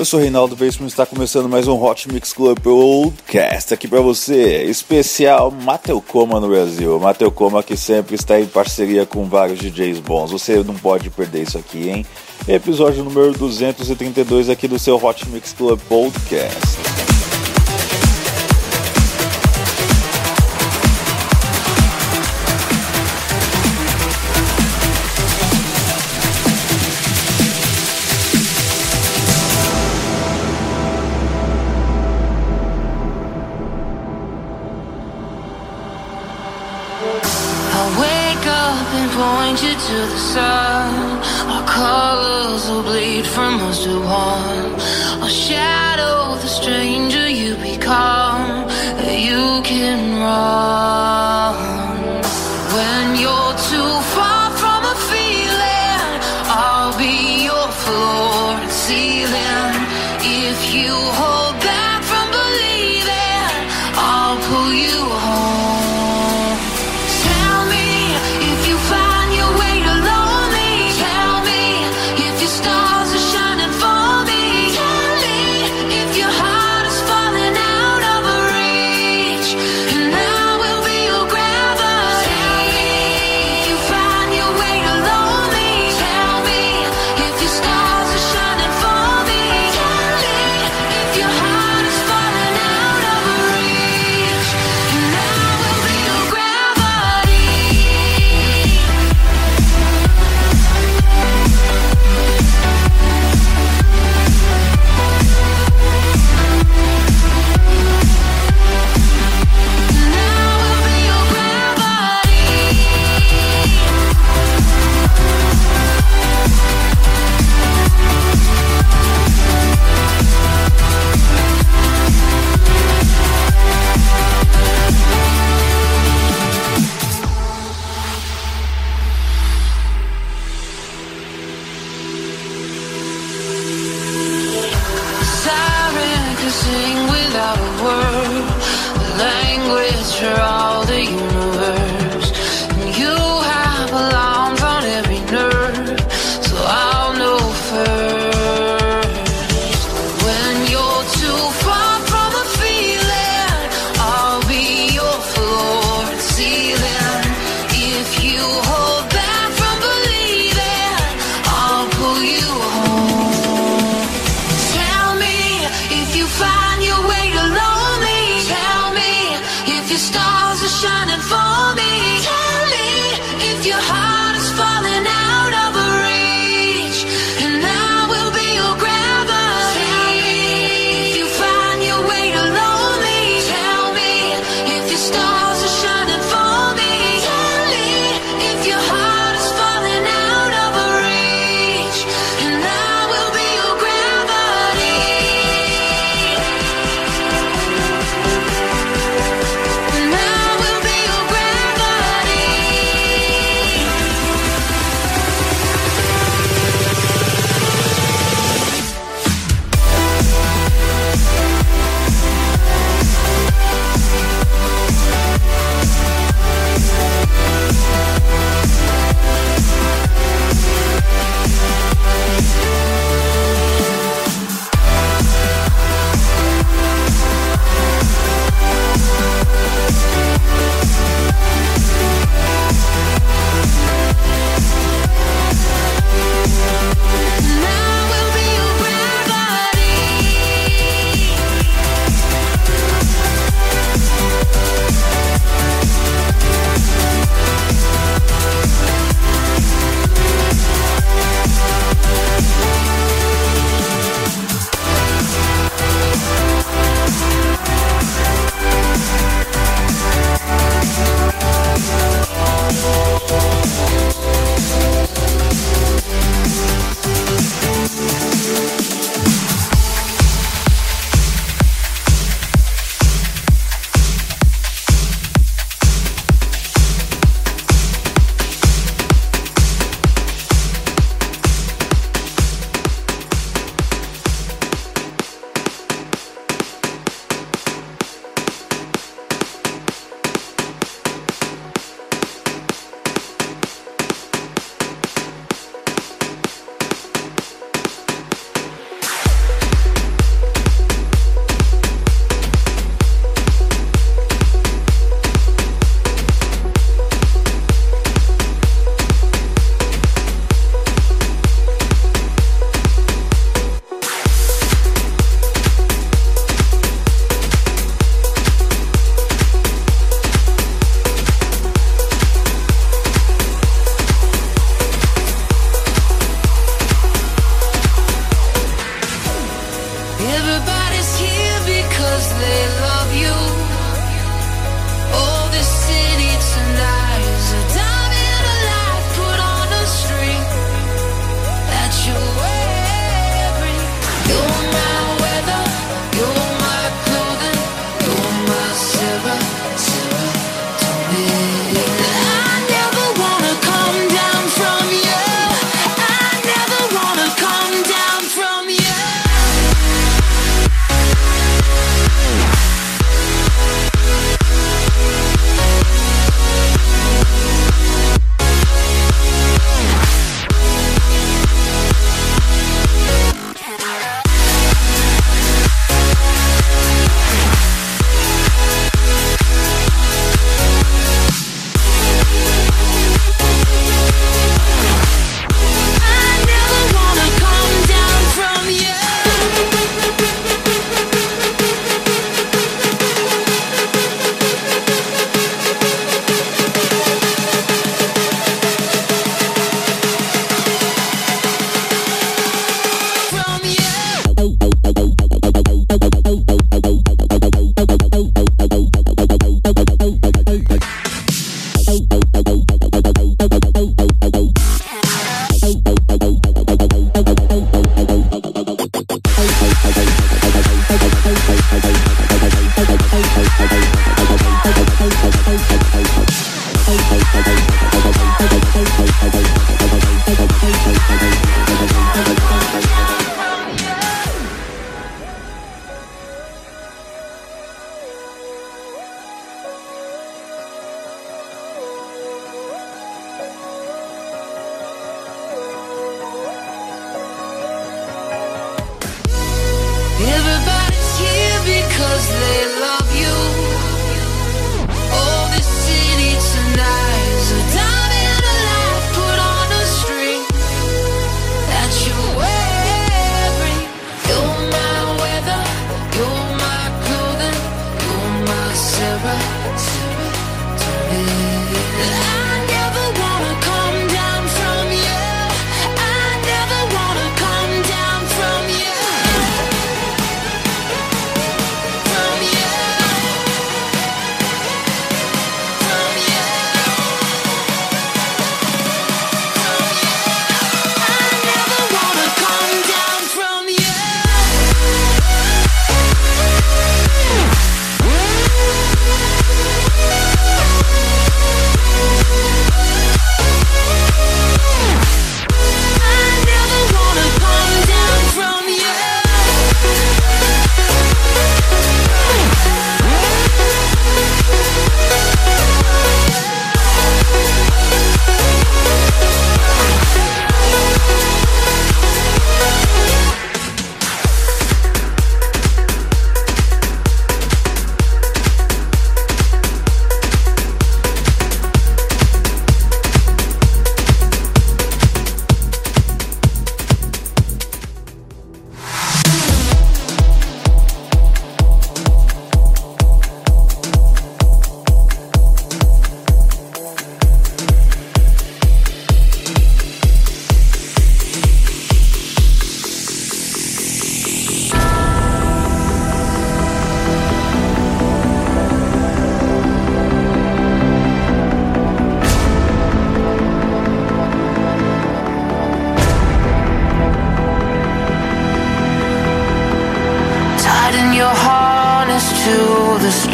Eu sou Reinaldo Veríssimo e está começando mais um Hot Mix Club Podcast aqui para você, especial Mateucoma no Brasil. Mateucoma que sempre está em parceria com vários DJs bons. Você não pode perder isso aqui, hein? Episódio número 232 aqui do seu Hot Mix Club Podcast.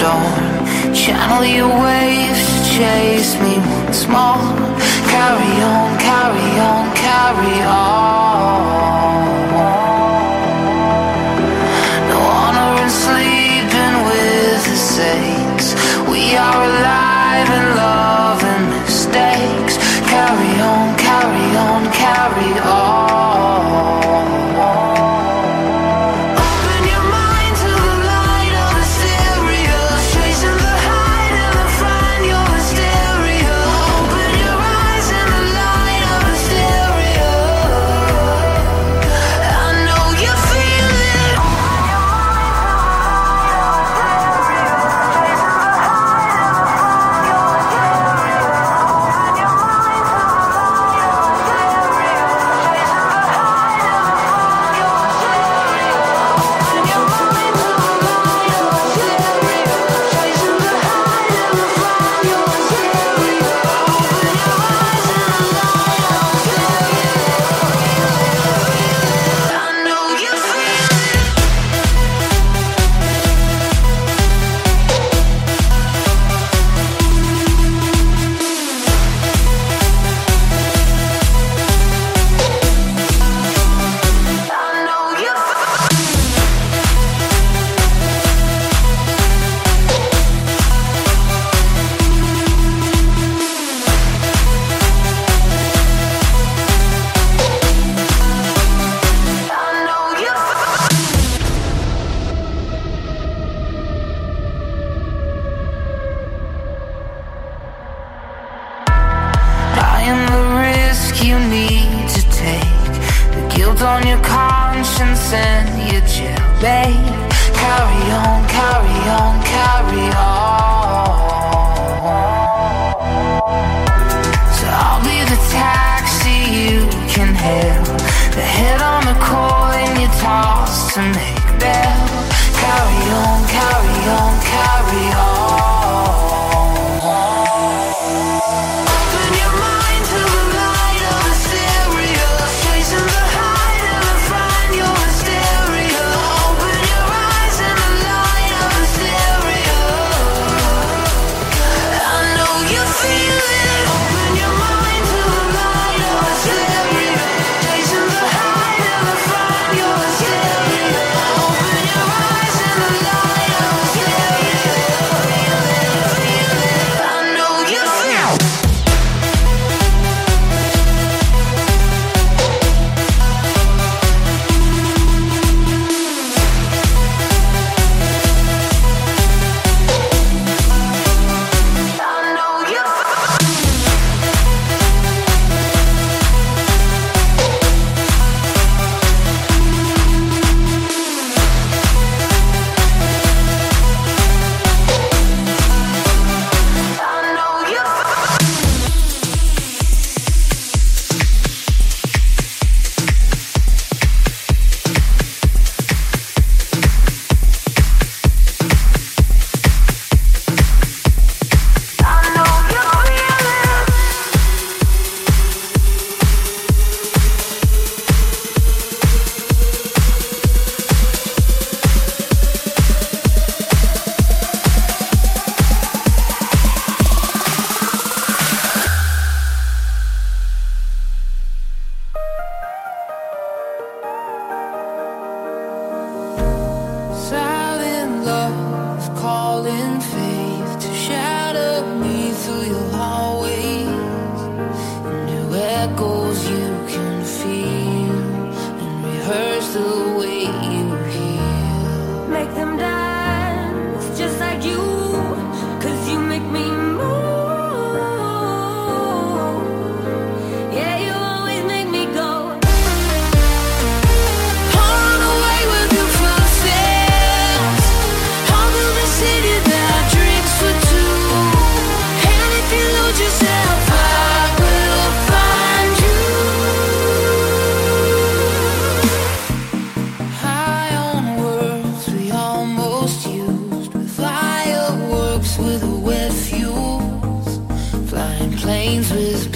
dawn. Channel your waves to chase me once more. Carry on, carry on, carry on. planes with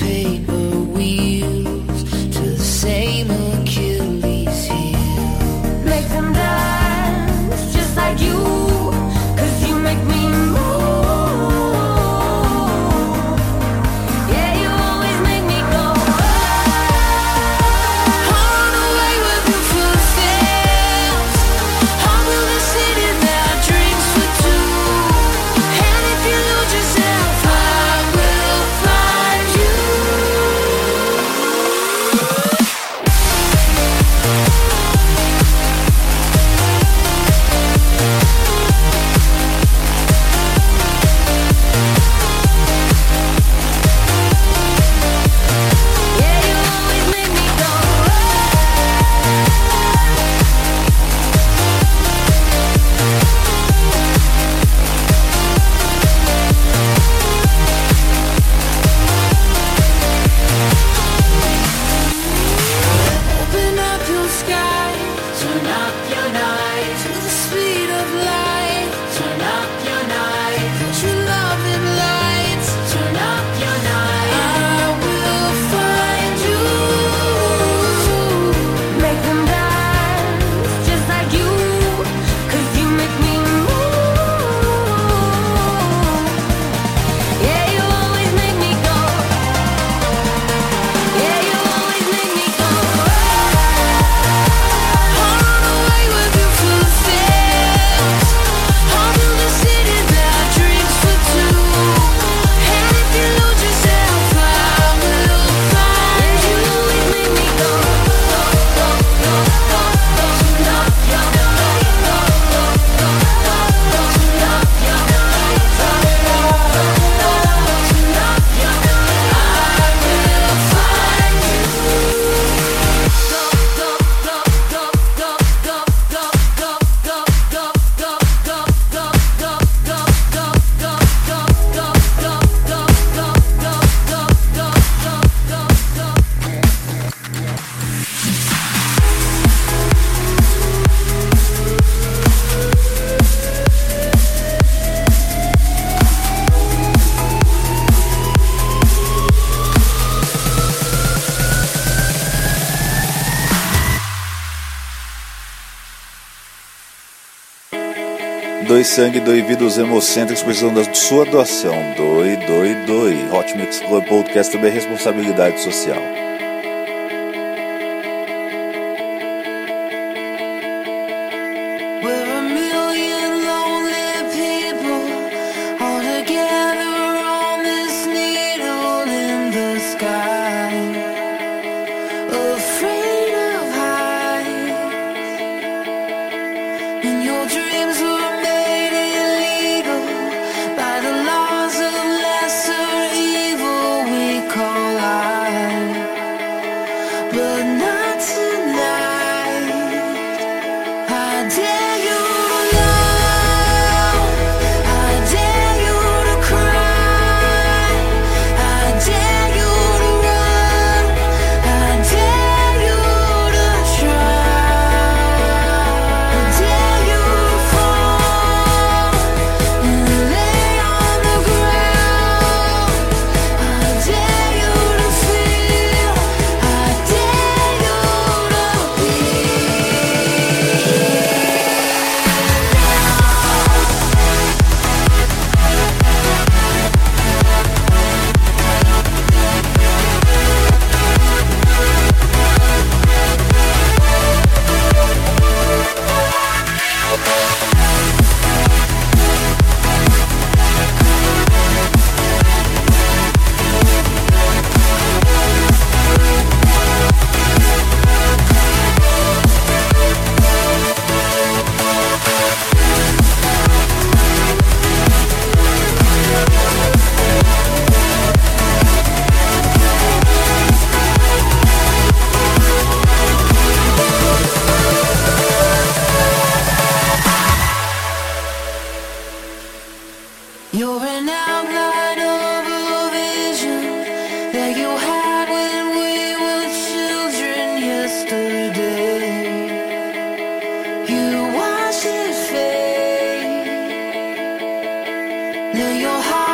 sangue, doe vida aos hemocêntricos precisando da sua doação. Doe, doe, doe. Hot Mix Club Podcast também é responsabilidade social. your heart.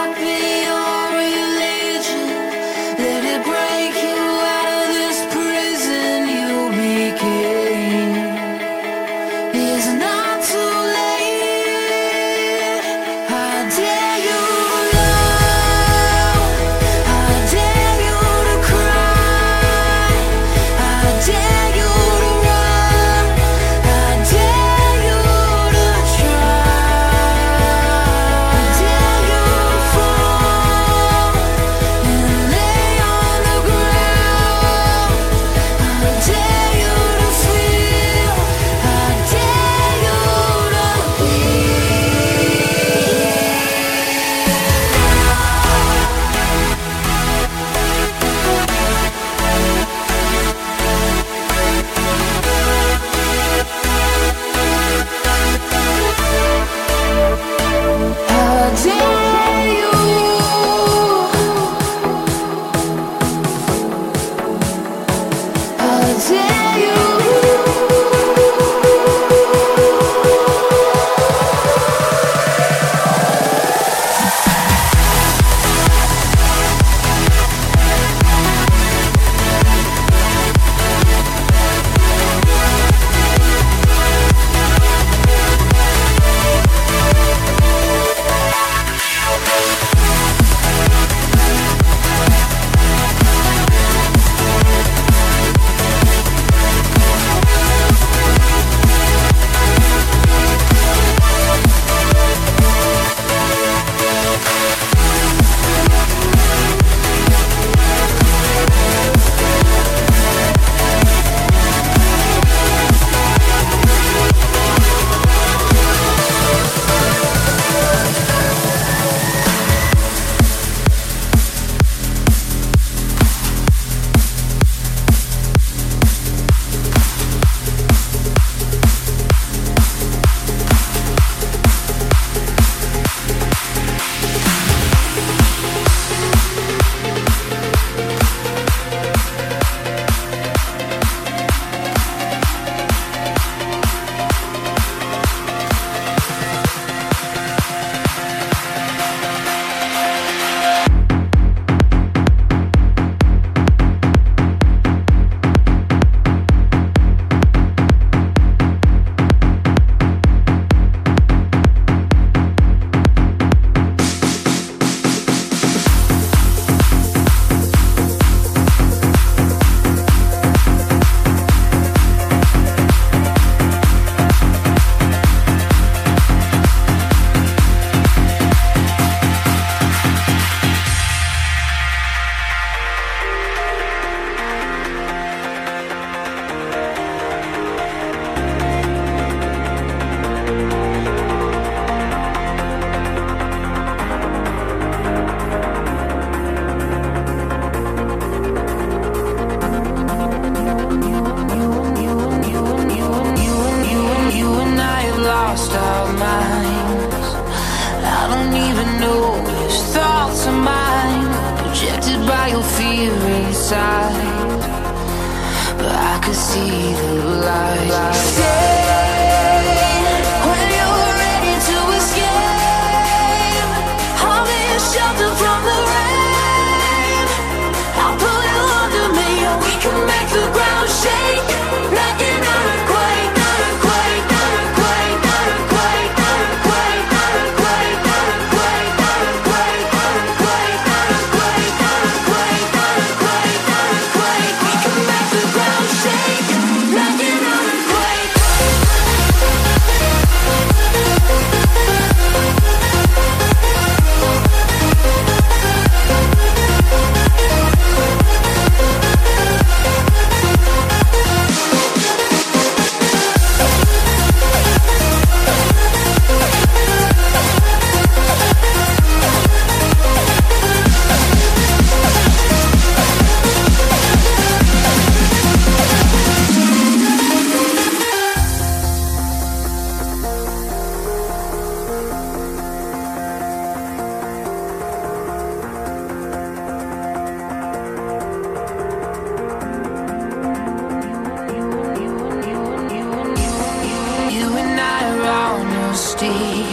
empty.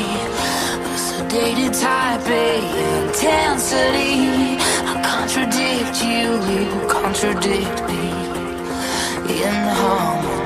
A sedated type A intensity. I contradict you, you contradict me in harmony.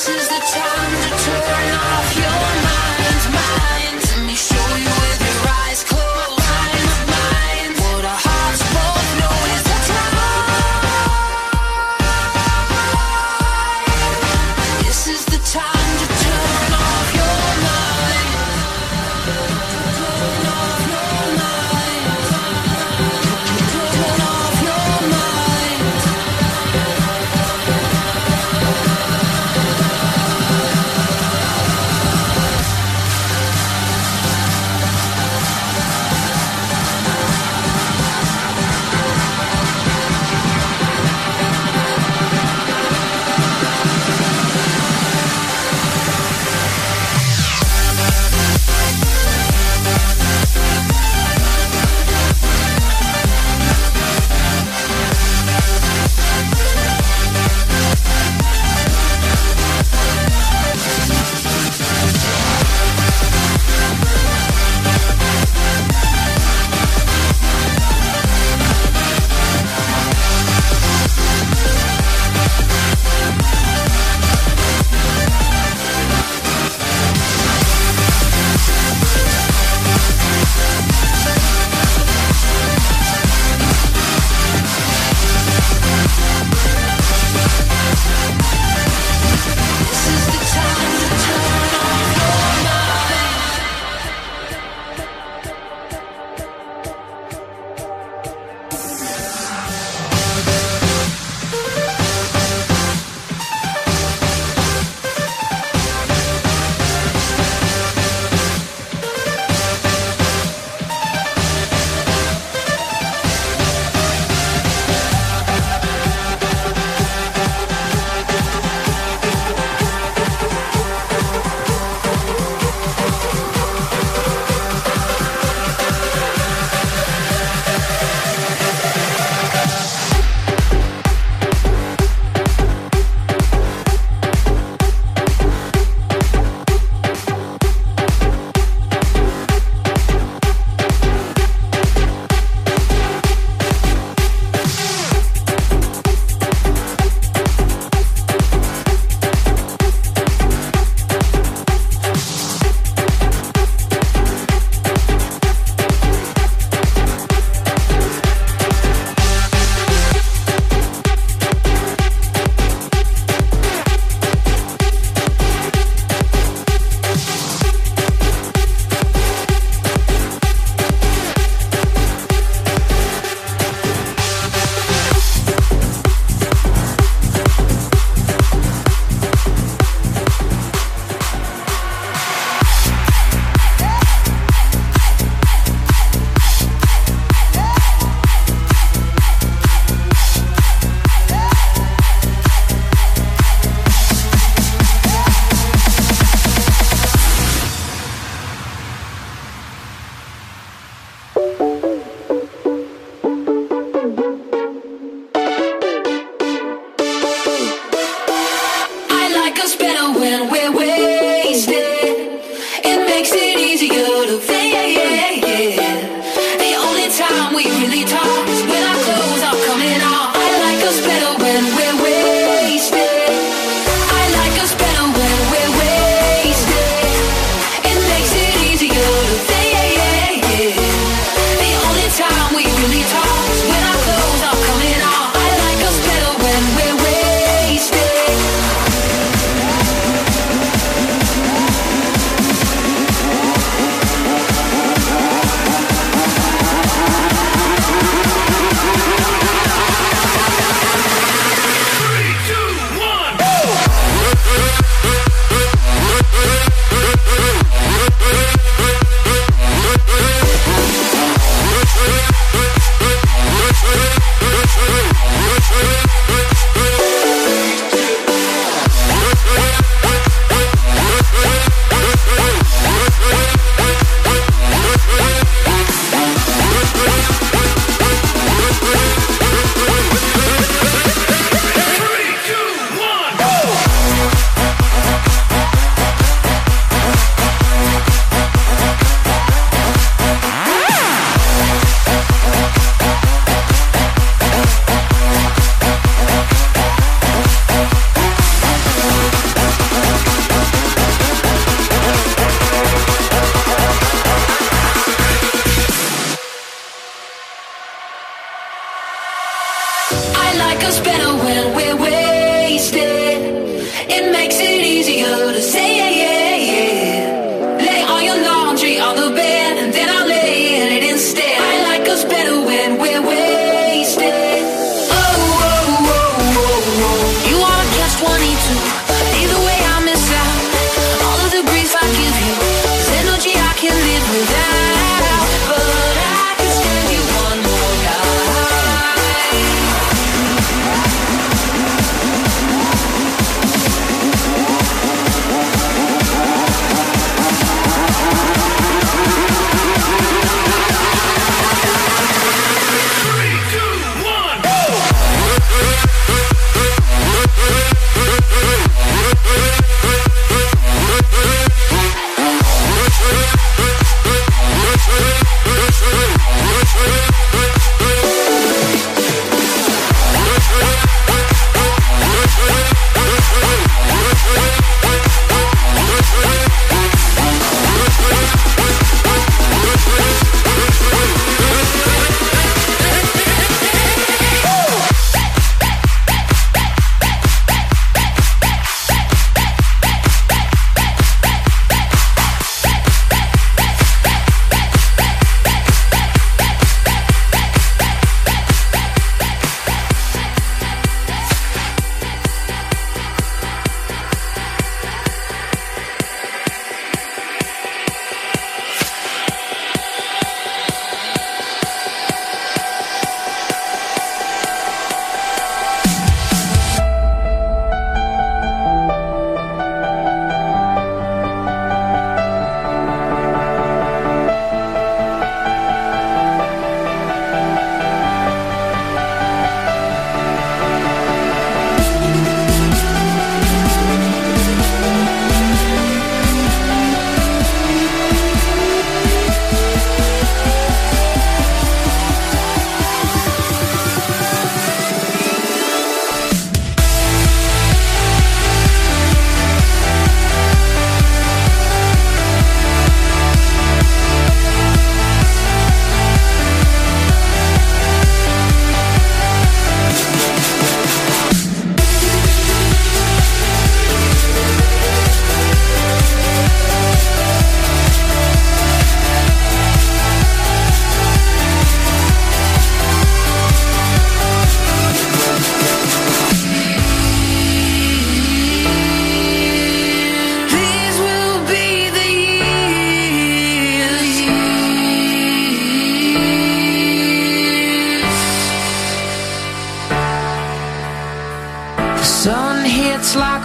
This is the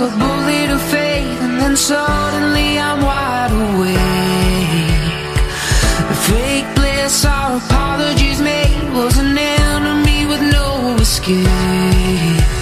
A bullet of faith, and then suddenly I'm wide awake. The fake bliss our apologies made was an enemy with no escape.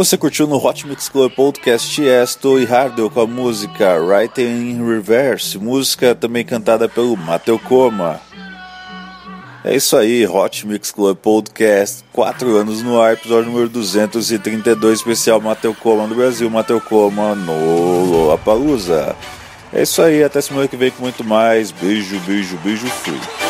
Você curtiu no Hot Mix Club Podcast Tiesto e Hardel com a música Writing in Reverse, música também cantada pelo Mateu Coma. É isso aí, Hot Mix Club Podcast, 4 anos no ar, episódio número 232, especial Mateu Coma no Brasil, Mateu Coma no Lollapalooza. É isso aí, até semana que vem com muito mais. Beijo, beijo, beijo, fui.